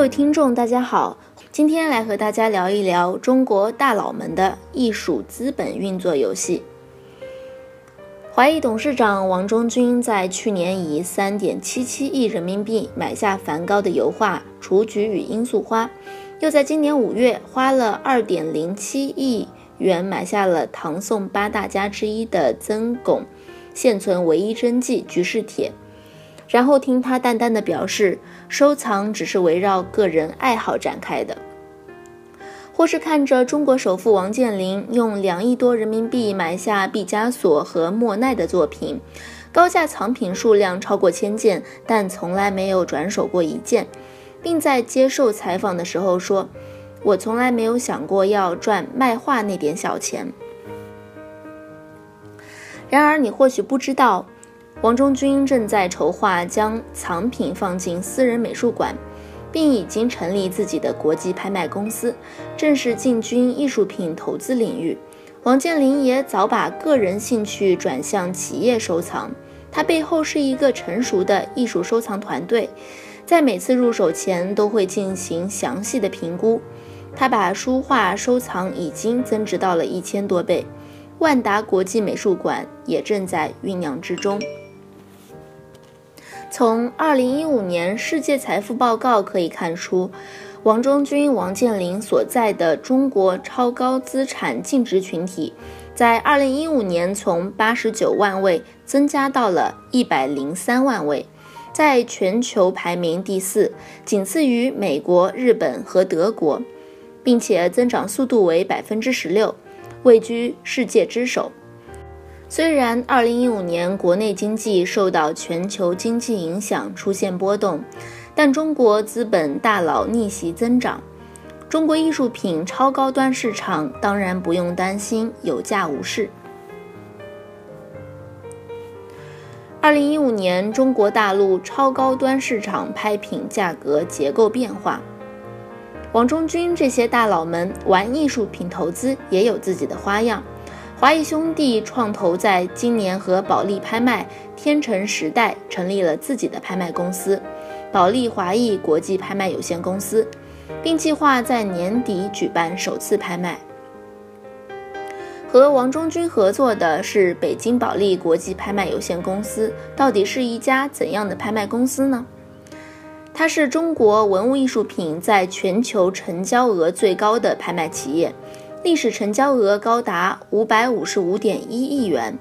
各位听众，大家好，今天来和大家聊一聊中国大佬们的艺术资本运作游戏。华谊董事长王中军在去年以三点七七亿人民币买下梵高的油画《雏菊与罂粟花》，又在今年五月花了二点零七亿元买下了唐宋八大家之一的曾巩现存唯一真迹《菊式帖》。然后听他淡淡的表示，收藏只是围绕个人爱好展开的，或是看着中国首富王健林用两亿多人民币买下毕加索和莫奈的作品，高价藏品数量超过千件，但从来没有转手过一件，并在接受采访的时候说：“我从来没有想过要赚卖画那点小钱。”然而，你或许不知道。王中军正在筹划将藏品放进私人美术馆，并已经成立自己的国际拍卖公司，正式进军艺术品投资领域。王健林也早把个人兴趣转向企业收藏，他背后是一个成熟的艺术收藏团队，在每次入手前都会进行详细的评估。他把书画收藏已经增值到了一千多倍，万达国际美术馆也正在酝酿之中。从二零一五年世界财富报告可以看出，王中军、王健林所在的中国超高资产净值群体，在二零一五年从八十九万位增加到了一百零三万位，在全球排名第四，仅次于美国、日本和德国，并且增长速度为百分之十六，位居世界之首。虽然2015年国内经济受到全球经济影响出现波动，但中国资本大佬逆袭增长，中国艺术品超高端市场当然不用担心有价无市。2015年中国大陆超高端市场拍品价格结构变化，王中军这些大佬们玩艺术品投资也有自己的花样。华谊兄弟创投在今年和保利拍卖、天成时代成立了自己的拍卖公司——保利华谊国际拍卖有限公司，并计划在年底举办首次拍卖。和王中军合作的是北京保利国际拍卖有限公司，到底是一家怎样的拍卖公司呢？它是中国文物艺术品在全球成交额最高的拍卖企业。历史成交额高达五百五十五点一亿元，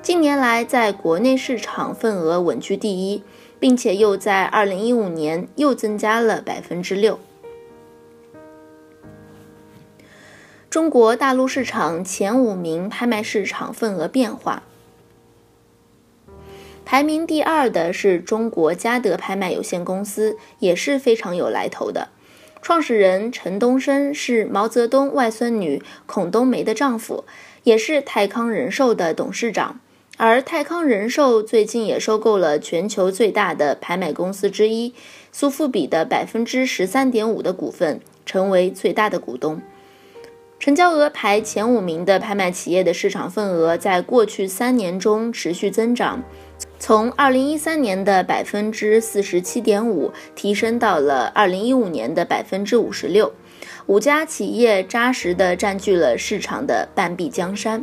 近年来在国内市场份额稳居第一，并且又在二零一五年又增加了百分之六。中国大陆市场前五名拍卖市场份额变化，排名第二的是中国嘉德拍卖有限公司，也是非常有来头的。创始人陈东升是毛泽东外孙女孔冬梅的丈夫，也是泰康人寿的董事长。而泰康人寿最近也收购了全球最大的拍卖公司之一苏富比的百分之十三点五的股份，成为最大的股东。成交额排前五名的拍卖企业的市场份额，在过去三年中持续增长。从二零一三年的百分之四十七点五提升到了二零一五年的百分之五十六，五家企业扎实的占据了市场的半壁江山。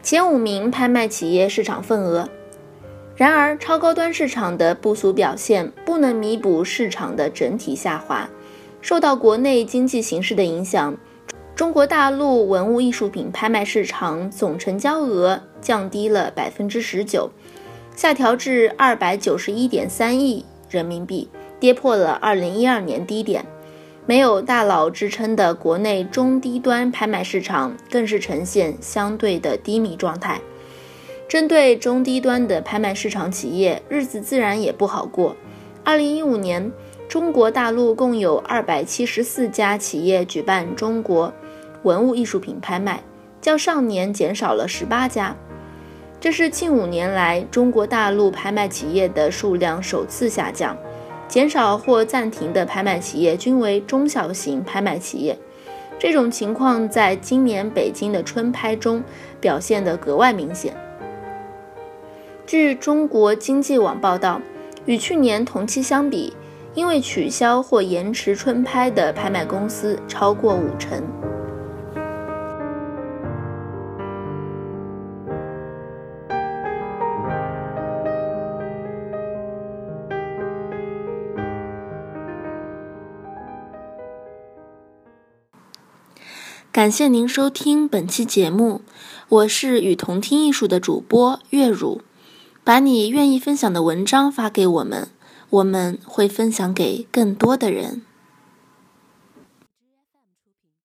前五名拍卖企业市场份额，然而超高端市场的不俗表现不能弥补市场的整体下滑，受到国内经济形势的影响。中国大陆文物艺术品拍卖市场总成交额降低了百分之十九，下调至二百九十一点三亿人民币，跌破了二零一二年低点。没有大佬支撑的国内中低端拍卖市场更是呈现相对的低迷状态。针对中低端的拍卖市场企业，日子自然也不好过。二零一五年，中国大陆共有二百七十四家企业举办中国文物艺术品拍卖，较上年减少了十八家。这是近五年来中国大陆拍卖企业的数量首次下降。减少或暂停的拍卖企业均为中小型拍卖企业，这种情况在今年北京的春拍中表现得格外明显。据中国经济网报道，与去年同期相比，因为取消或延迟春拍的拍卖公司超过五成。感谢您收听本期节目，我是与同听艺术的主播月如。把你愿意分享的文章发给我们，我们会分享给更多的人。